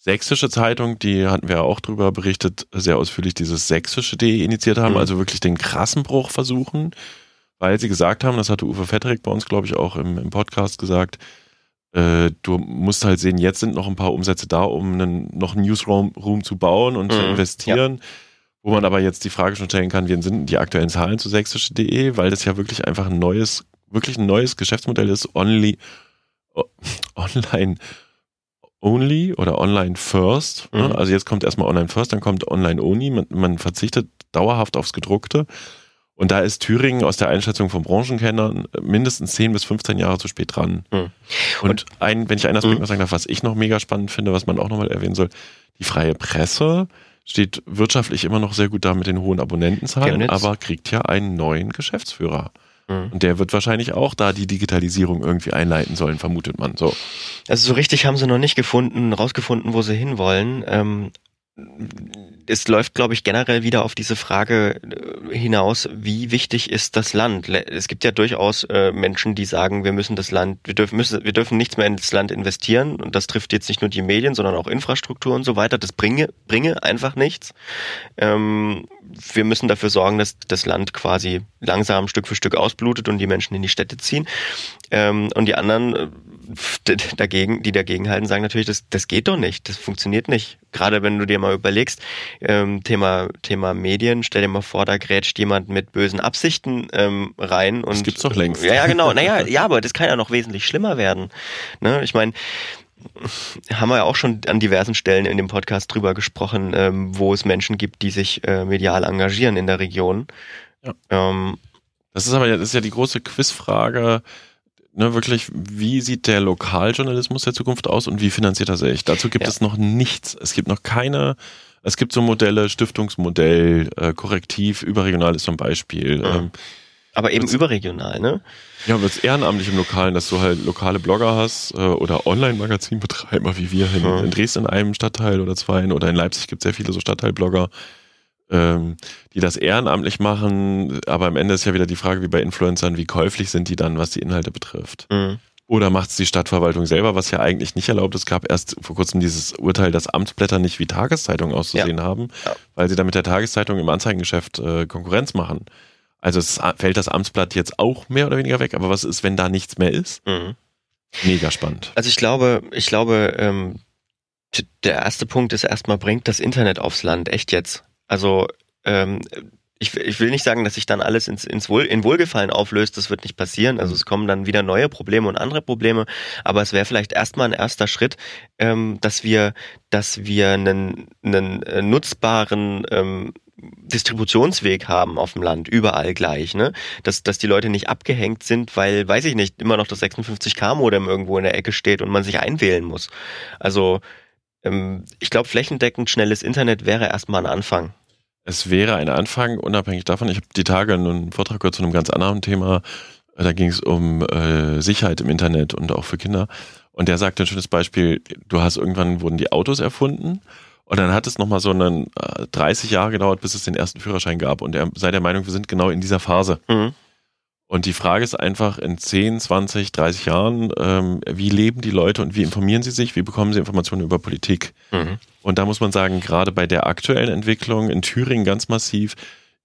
Sächsische Zeitung, die hatten wir ja auch drüber berichtet, sehr ausführlich dieses sächsische.de initiiert haben, mhm. also wirklich den krassen Bruch versuchen, weil sie gesagt haben, das hatte Uwe Vetterik bei uns, glaube ich, auch im, im Podcast gesagt, äh, du musst halt sehen, jetzt sind noch ein paar Umsätze da, um einen, noch einen Newsroom Room zu bauen und mhm. zu investieren. Ja. Wo man aber jetzt die Frage schon stellen kann, wie sind die aktuellen Zahlen zu sächsische.de, weil das ja wirklich einfach ein neues, wirklich ein neues Geschäftsmodell ist, only, online Only oder Online First. Ne? Mhm. Also jetzt kommt erstmal Online First, dann kommt Online Only. Man, man, verzichtet dauerhaft aufs Gedruckte. Und da ist Thüringen aus der Einschätzung von Branchenkennern mindestens 10 bis 15 Jahre zu spät dran. Mhm. Und ein, wenn ich einen Aspekt mhm. sagen darf, was ich noch mega spannend finde, was man auch nochmal erwähnen soll, die freie Presse steht wirtschaftlich immer noch sehr gut da mit den hohen Abonnentenzahlen, aber kriegt ja einen neuen Geschäftsführer. Mhm. Und der wird wahrscheinlich auch da die Digitalisierung irgendwie einleiten sollen, vermutet man. So. Also so richtig haben sie noch nicht gefunden, rausgefunden, wo sie hinwollen. Ähm, es läuft, glaube ich, generell wieder auf diese Frage äh, hinaus, wie wichtig ist das Land? Es gibt ja durchaus äh, Menschen, die sagen, wir müssen das Land, wir dürfen, müssen, wir dürfen nichts mehr ins Land investieren. Und das trifft jetzt nicht nur die Medien, sondern auch Infrastruktur und so weiter. Das bringe, bringe einfach nichts. Ähm, wir müssen dafür sorgen, dass das Land quasi langsam Stück für Stück ausblutet und die Menschen in die Städte ziehen. Ähm, und die anderen äh, dagegen, die dagegen halten, sagen natürlich, das, das geht doch nicht, das funktioniert nicht. Gerade wenn du dir mal überlegst, ähm, Thema, Thema Medien, stell dir mal vor, da grätscht jemand mit bösen Absichten ähm, rein. Und, das gibt's doch längst. Ja, ja, genau. Naja, ja, aber das kann ja noch wesentlich schlimmer werden. Ne? Ich meine, haben wir ja auch schon an diversen Stellen in dem Podcast drüber gesprochen, ähm, wo es Menschen gibt, die sich äh, medial engagieren in der Region. Ja. Ähm, das ist aber das ist ja die große Quizfrage, ne, wirklich, wie sieht der Lokaljournalismus der Zukunft aus und wie finanziert er sich? Dazu gibt ja. es noch nichts. Es gibt noch keine, es gibt so Modelle, Stiftungsmodell, äh, Korrektiv, überregional ist zum Beispiel. Mhm. Ähm, Aber eben überregional, ne? Ja, wird es ehrenamtlich im Lokalen, dass du halt lokale Blogger hast äh, oder Online-Magazin-Betreiber wie wir in, Mhm. in Dresden in einem Stadtteil oder zwei oder in Leipzig gibt es sehr viele so Stadtteilblogger, ähm, die das ehrenamtlich machen. Aber am Ende ist ja wieder die Frage, wie bei Influencern, wie käuflich sind die dann, was die Inhalte betrifft. Mhm. Oder macht es die Stadtverwaltung selber, was ja eigentlich nicht erlaubt ist. Es gab erst vor kurzem dieses Urteil, dass Amtsblätter nicht wie Tageszeitungen auszusehen haben, Ja. weil sie damit der Tageszeitung im Anzeigengeschäft äh, Konkurrenz machen. Also es fällt das Amtsblatt jetzt auch mehr oder weniger weg, aber was ist, wenn da nichts mehr ist? Mhm. Mega spannend. Also ich glaube, ich glaube, ähm, der erste Punkt ist erstmal, bringt das Internet aufs Land, echt jetzt. Also ähm, ich, ich will nicht sagen, dass sich dann alles ins, ins Wohl, in Wohlgefallen auflöst, das wird nicht passieren. Also es kommen dann wieder neue Probleme und andere Probleme, aber es wäre vielleicht erstmal ein erster Schritt, ähm, dass wir, dass wir einen, einen äh, nutzbaren ähm, Distributionsweg haben auf dem Land, überall gleich, ne? Dass, dass die Leute nicht abgehängt sind, weil, weiß ich nicht, immer noch das 56K-Modem irgendwo in der Ecke steht und man sich einwählen muss. Also, ähm, ich glaube, flächendeckend schnelles Internet wäre erstmal ein Anfang. Es wäre ein Anfang, unabhängig davon. Ich habe die Tage einen Vortrag gehört zu einem ganz anderen Thema. Da ging es um äh, Sicherheit im Internet und auch für Kinder. Und der sagte ein schönes Beispiel, du hast irgendwann wurden die Autos erfunden und dann hat es nochmal so einen äh, 30 Jahre gedauert, bis es den ersten Führerschein gab. Und er sei der Meinung, wir sind genau in dieser Phase. Mhm. Und die Frage ist einfach in 10, 20, 30 Jahren, ähm, wie leben die Leute und wie informieren sie sich, wie bekommen sie Informationen über Politik? Mhm. Und da muss man sagen, gerade bei der aktuellen Entwicklung in Thüringen ganz massiv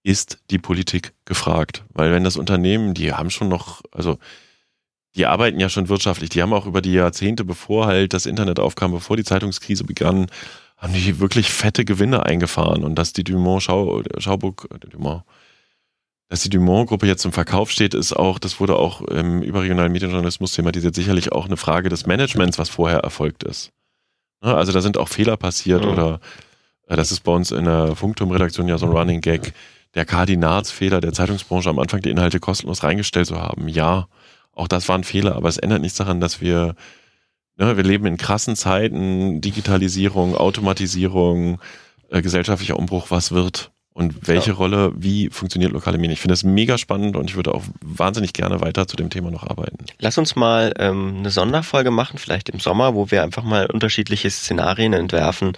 ist die Politik gefragt. Weil wenn das Unternehmen, die haben schon noch, also die arbeiten ja schon wirtschaftlich, die haben auch über die Jahrzehnte, bevor halt das Internet aufkam, bevor die Zeitungskrise begann, haben die wirklich fette Gewinne eingefahren. Und dass die Dumont Schau, Schauburg, äh, Dumont, dass die Dumont-Gruppe jetzt im Verkauf steht, ist auch, das wurde auch im überregionalen Medienjournalismus thematisiert, sicherlich auch eine Frage des Managements, was vorher erfolgt ist. Ne, Also da sind auch Fehler passiert Mhm. oder äh, das ist bei uns in der Funkturm-Redaktion ja so ein Running Gag, der Kardinalsfehler der Zeitungsbranche am Anfang die Inhalte kostenlos reingestellt zu haben. Ja, auch das war ein Fehler, aber es ändert nichts daran, dass wir, ne, wir leben in krassen Zeiten, Digitalisierung, Automatisierung, äh, gesellschaftlicher Umbruch, was wird und welche Ja. Rolle, wie funktioniert lokale Medien. Ich finde das mega spannend und ich würde auch wahnsinnig gerne weiter zu dem Thema noch arbeiten. Lass uns mal ähm, eine Sonderfolge machen, vielleicht im Sommer, wo wir einfach mal unterschiedliche Szenarien entwerfen,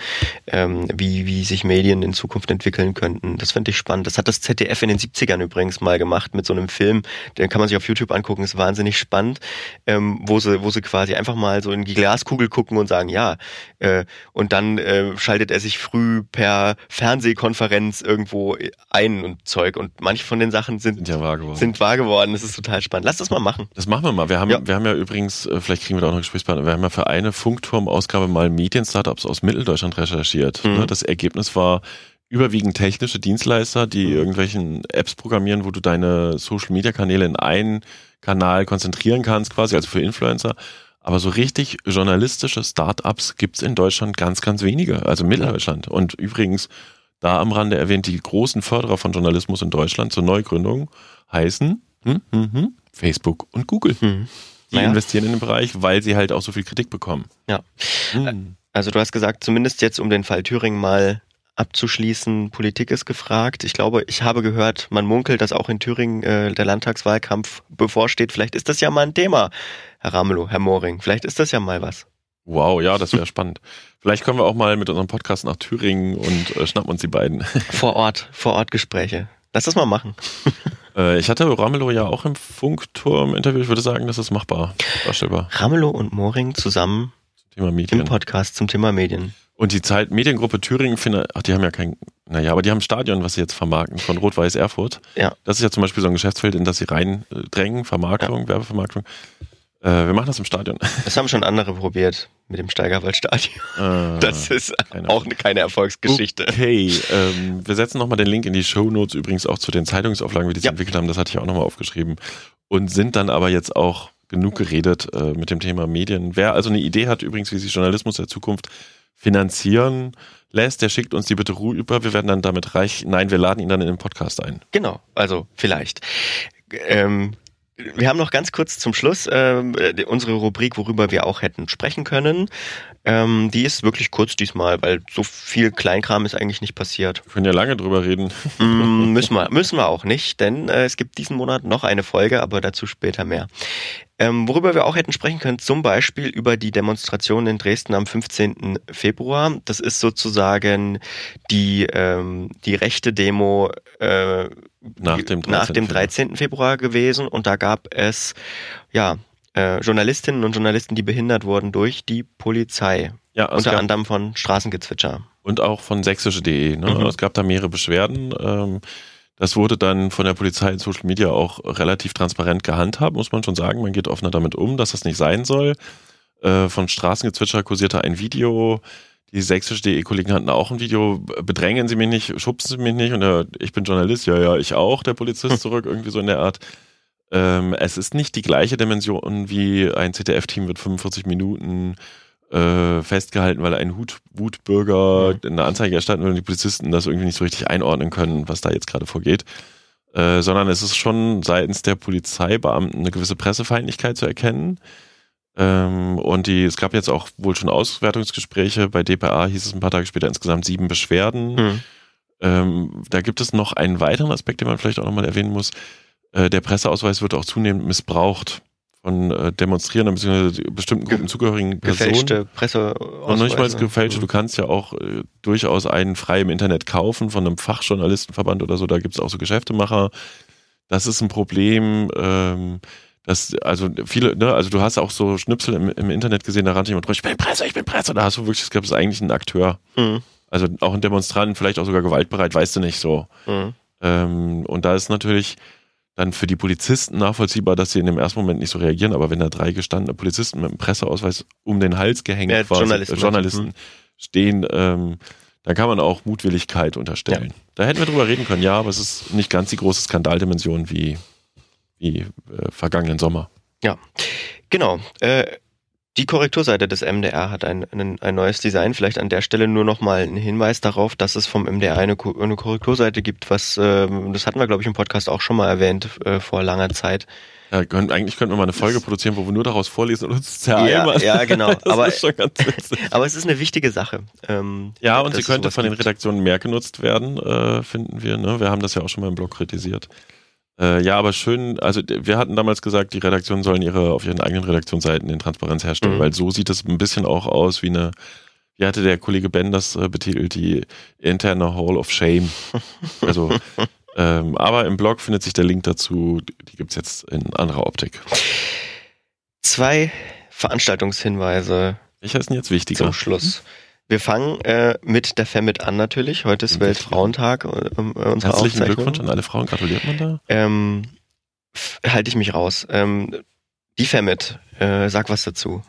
ähm, wie, wie sich Medien in Zukunft entwickeln könnten. Das fände ich spannend. Das hat das ZDF in den 70ern übrigens mal gemacht mit so einem Film, den kann man sich auf YouTube angucken, ist wahnsinnig spannend, ähm, wo sie, wo sie quasi einfach mal so in die Glaskugel gucken und sagen, ja, äh, und dann äh, schaltet er sich früh per Fernsehkonferenz irgendwo ein und Zeug. Und manche von den Sachen sind, Sind ja wahr geworden. sind wahr geworden. Das ist total spannend. Lass das mal machen. Das machen wir mal. Wir haben, Ja. wir haben ja übrigens, äh, vielleicht kriegen wir da auch noch Gesprächspartner, wir haben ja für eine Funkturm-Ausgabe mal Medien-Startups aus Mitteldeutschland recherchiert. Mhm. Ne, Das Ergebnis war überwiegend technische Dienstleister, die irgendwelchen Apps programmieren, wo du deine Social-Media-Kanäle in einen Kanal konzentrieren kannst, quasi, also für Influencer. Aber so richtig journalistische Startups gibt's in Deutschland ganz, ganz wenige, also Mitteldeutschland. Und übrigens, da am Rande erwähnt, die großen Förderer von Journalismus in Deutschland zur Neugründung heißen hm, hm, hm, Facebook und Google. Mhm. Die Naja. investieren in den Bereich, weil sie halt auch so viel Kritik bekommen. Ja. Hm. Also du hast gesagt, zumindest jetzt um den Fall Thüringen mal abzuschließen, Politik ist gefragt. Ich glaube, ich habe gehört, man munkelt, dass auch in Thüringen äh, der Landtagswahlkampf bevorsteht. Vielleicht ist das ja mal ein Thema, Herr Ramelow, Herr Moring. Vielleicht ist das ja mal was. Wow, ja, das wäre spannend. Vielleicht kommen wir auch mal mit unserem Podcast nach Thüringen und äh, schnappen uns die beiden. Vor Ort, vor Ort Gespräche. Lass das mal machen. äh, ich hatte Ramelow ja auch im Funkturm-Interview. Ich würde sagen, das ist machbar, darstellbar. Ramelow und Moring zusammen Zum Thema im. Podcast zum Thema Medien. Und die Zeit Mediengruppe Thüringen, finde, ach, die haben ja kein, naja, aber die haben ein Stadion, was sie jetzt vermarkten, von Rot-Weiß Erfurt. Ja. Das ist ja zum Beispiel so ein Geschäftsfeld, in das sie reindrängen, Vermarktung, Werbevermarktung. Äh, wir machen das im Stadion. Das haben schon andere probiert mit dem Steigerwaldstadion. Äh, Das ist keine auch keine Erfolgsgeschichte. Okay, ähm, wir setzen nochmal den Link in die Show Notes übrigens auch zu den Zeitungsauflagen, wie die sich Ja. entwickelt haben. Das hatte ich auch nochmal aufgeschrieben. Und sind dann aber jetzt auch genug geredet äh, mit dem Thema Medien. Wer also eine Idee hat, übrigens, wie sich Journalismus der Zukunft finanzieren lässt, der schickt uns die bitte rüber. Wir werden dann damit reich. Nein, wir laden ihn dann in den Podcast ein. Genau, also vielleicht. Ähm, wir haben noch ganz kurz zum Schluss ähm, äh, unsere Rubrik, worüber wir auch hätten sprechen können. Ähm, die ist wirklich kurz diesmal, weil so viel Kleinkram ist eigentlich nicht passiert. Wir können ja lange drüber reden. Mm, müssen, wir, müssen wir auch nicht, denn äh, es gibt diesen Monat noch eine Folge, aber dazu später mehr. Ähm, worüber wir auch hätten sprechen können, zum Beispiel über die Demonstration in Dresden am 15. Februar. Das ist sozusagen die, ähm, die rechte Demo äh, Nach dem 13. nach dem 13. Februar gewesen und da gab es ja äh, Journalistinnen und Journalisten, die behindert wurden durch die Polizei. Ja, Unter anderem von Straßengezwitscher. und auch von sächsische.de. Ne? Mhm. Es gab da mehrere Beschwerden. Ähm, das wurde dann von der Polizei in Social Media auch relativ transparent gehandhabt, muss man schon sagen. Man geht offener damit um, dass das nicht sein soll. Äh, von Straßengezwitscher kursierte ein Video. Die sächsische.de-Kollegen hatten auch ein Video. Bedrängen Sie mich nicht, schubsen Sie mich nicht. Und er, ich bin Journalist. Ja, ja, ich auch. Der Polizist zurück, irgendwie so in der Art. Ähm, es ist nicht die gleiche Dimension wie ein ZDF-Team wird 45 Minuten äh, festgehalten, weil ein Hut, Wutbürger eine Anzeige erstatten will und die Polizisten das irgendwie nicht so richtig einordnen können, was da jetzt gerade vorgeht. Äh, sondern es ist schon seitens der Polizeibeamten eine gewisse Pressefeindlichkeit zu erkennen. Ähm, und die, es gab jetzt auch wohl schon Auswertungsgespräche. Bei DPA hieß es ein paar Tage später insgesamt sieben Beschwerden. Hm. Ähm, da gibt es noch einen weiteren Aspekt, den man vielleicht auch nochmal erwähnen muss. Äh, der Presseausweis wird auch zunehmend missbraucht von äh, Demonstrierenden bzw. bestimmten Ge- Gruppen zugehörigen Personen. Gefälschte Presse. Und nicht mal gefälschte. Du kannst ja auch äh, durchaus einen frei im Internet kaufen von einem Fachjournalistenverband oder so. Da gibt es auch so Geschäftemacher. Das ist ein Problem. Ähm, das, also viele, ne, also du hast auch so Schnipsel im, im Internet gesehen, da rannte jemand drauf, ich bin Presse, ich bin Presse. Da hast du wirklich, es gab es eigentlich einen Akteur. Mhm. Also auch ein Demonstrant, vielleicht auch sogar gewaltbereit, weißt du nicht so. Mhm. Ähm, und da ist natürlich dann für die Polizisten nachvollziehbar, dass sie in dem ersten Moment nicht so reagieren, aber wenn da drei gestandene Polizisten mit einem Presseausweis um den Hals gehängt Ja, quasi, Journalisten. äh, Journalisten stehen, ähm, dann kann man auch Mutwilligkeit unterstellen. Da hätten wir drüber reden können, ja, aber es ist nicht ganz die große Skandaldimension wie, wie äh, vergangenen Sommer. Genau. Äh, die Korrekturseite des MDR hat ein, ein, ein neues Design. Vielleicht an der Stelle nur nochmal ein Hinweis darauf, dass es vom MDR eine, Ko- eine Korrekturseite gibt, was, ähm, das hatten wir, glaube ich, im Podcast auch schon mal erwähnt äh, vor langer Zeit. Ja, können, eigentlich könnten wir mal eine Folge produzieren, wo wir nur daraus vorlesen und uns zerreimern. Ja, ja, genau. Das Aber-. Aber es ist eine wichtige Sache. Ähm, Ja, und sie könnte von den. Redaktionen mehr genutzt werden, äh, finden wir. Ne? Wir haben das ja auch schon mal im Blog kritisiert. Äh, ja, aber schön, also wir hatten damals gesagt, die Redaktionen sollen ihre auf ihren eigenen Redaktionsseiten den Transparenz herstellen, Mhm. weil so sieht es ein bisschen auch aus wie eine, wie hatte der Kollege Ben das äh, betitelt, die interne Hall of Shame. Also, ähm, aber im Blog findet sich der Link dazu, die gibt's jetzt in anderer Optik. Zwei Veranstaltungshinweise Welcher ist denn jetzt wichtiger? zum Schluss. Wir fangen äh, mit der Femit an natürlich. Heute ist. Weltfrauentag. Äh, unsere Herzlichen. Glückwunsch an alle Frauen, gratuliert man da? Ähm, halte ich mich raus. Ähm, die Femit, äh, sag was dazu.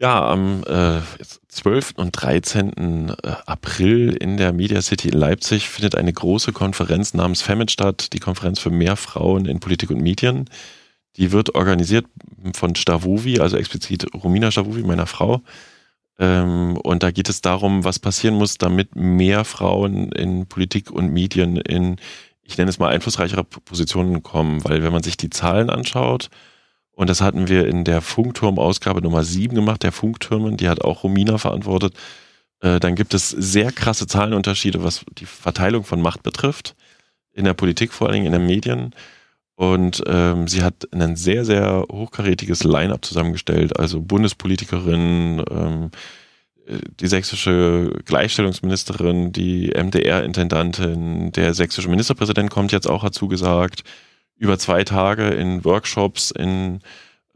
Ja, am äh, 12. und 13. äh, April in der Media City in Leipzig findet eine große Konferenz namens FEMIT statt, die Konferenz für mehr Frauen in Politik und Medien. Die wird organisiert von Stavovi, also explizit Romina Stavovi, meiner Frau. Ähm, und da geht es darum, was passieren muss, damit mehr Frauen in Politik und Medien in, ich nenne es mal, einflussreichere Positionen kommen. Weil wenn man sich die Zahlen anschaut, und das hatten wir in der Funkturm-Ausgabe Nummer 7 gemacht, der Funktürmen, die hat auch Romina verantwortet. Äh, dann gibt es sehr krasse Zahlenunterschiede, was die Verteilung von Macht betrifft. In der Politik, vor allen Dingen in den Medien. Und ähm, sie hat ein sehr, sehr hochkarätiges Line-up zusammengestellt. Also Bundespolitikerin, ähm, äh, die sächsische Gleichstellungsministerin, die MDR-Intendantin, der sächsische Ministerpräsident kommt jetzt auch, hat zugesagt über zwei Tage in Workshops, in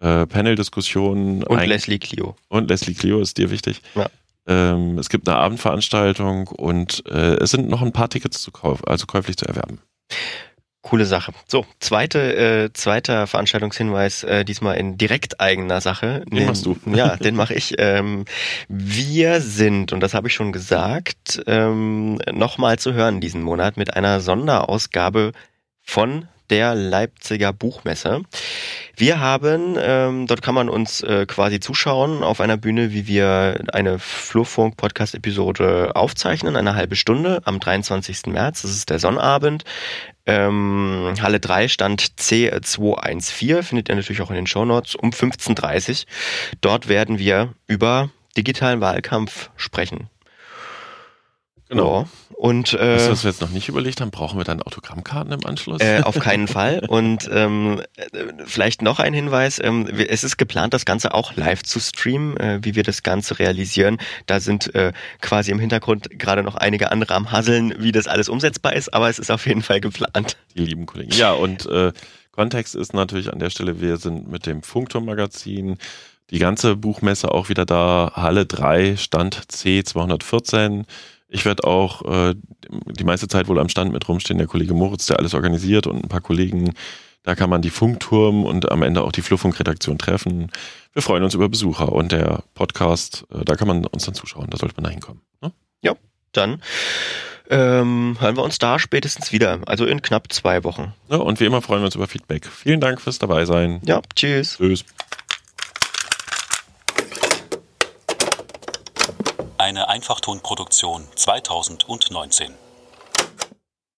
äh, Panel-Diskussionen. Und Ein- Leslie Clio. und Leslie Clio ist dir wichtig. Ja. Ähm, es gibt eine Abendveranstaltung und äh, es sind noch ein paar Tickets zu kaufen, also käuflich zu erwerben. Coole Sache. So, zweite, äh, zweiter Veranstaltungshinweis, äh, diesmal in direkt eigener Sache. Den machst du. Ja, den mache ich. Ähm, wir sind, und das habe ich schon gesagt, ähm, nochmal zu hören diesen Monat mit einer Sonderausgabe von der Leipziger Buchmesse. Wir haben, ähm, dort kann man uns äh, quasi zuschauen auf einer Bühne, wie wir eine Flurfunk-Podcast-Episode aufzeichnen, eine halbe Stunde am 23. März. Das ist der Sonnabend. Ähm, Halle 3 Stand C214 findet ihr natürlich auch in den Shownotes um 15.30 Uhr. Dort werden wir über digitalen Wahlkampf sprechen. Genau. Ja. Und äh, Das, was wir jetzt noch nicht überlegt haben, brauchen wir dann Autogrammkarten im Anschluss? äh, auf keinen Fall. Und ähm, äh, vielleicht noch ein Hinweis, ähm, es ist geplant, das Ganze auch live zu streamen, äh, wie wir das Ganze realisieren. Da sind äh, quasi im Hintergrund gerade noch einige andere am Hasseln, wie das alles umsetzbar ist, aber es ist auf jeden Fall geplant. die lieben Kollegen. Ja, und äh, Kontext ist natürlich an der Stelle, wir sind mit dem Funkturm-Magazin, die ganze Buchmesse auch wieder da, Halle 3, Stand C214. Ich werde auch äh, die meiste Zeit wohl am Stand mit rumstehen, der Kollege Moritz, der alles organisiert und ein paar Kollegen. Da kann man die Funkturm und am Ende auch die Fluffunk-Redaktion treffen. Wir freuen uns über Besucher und der Podcast, äh, da kann man uns dann zuschauen, da sollte man da hinkommen. Ne? Dann ähm, hören wir uns da spätestens wieder, also in knapp zwei Wochen. Ja, und wie immer freuen wir uns über Feedback. Vielen Dank fürs dabei sein. Ja, tschüss. Tschüss. Eine Einfachtonproduktion 2019.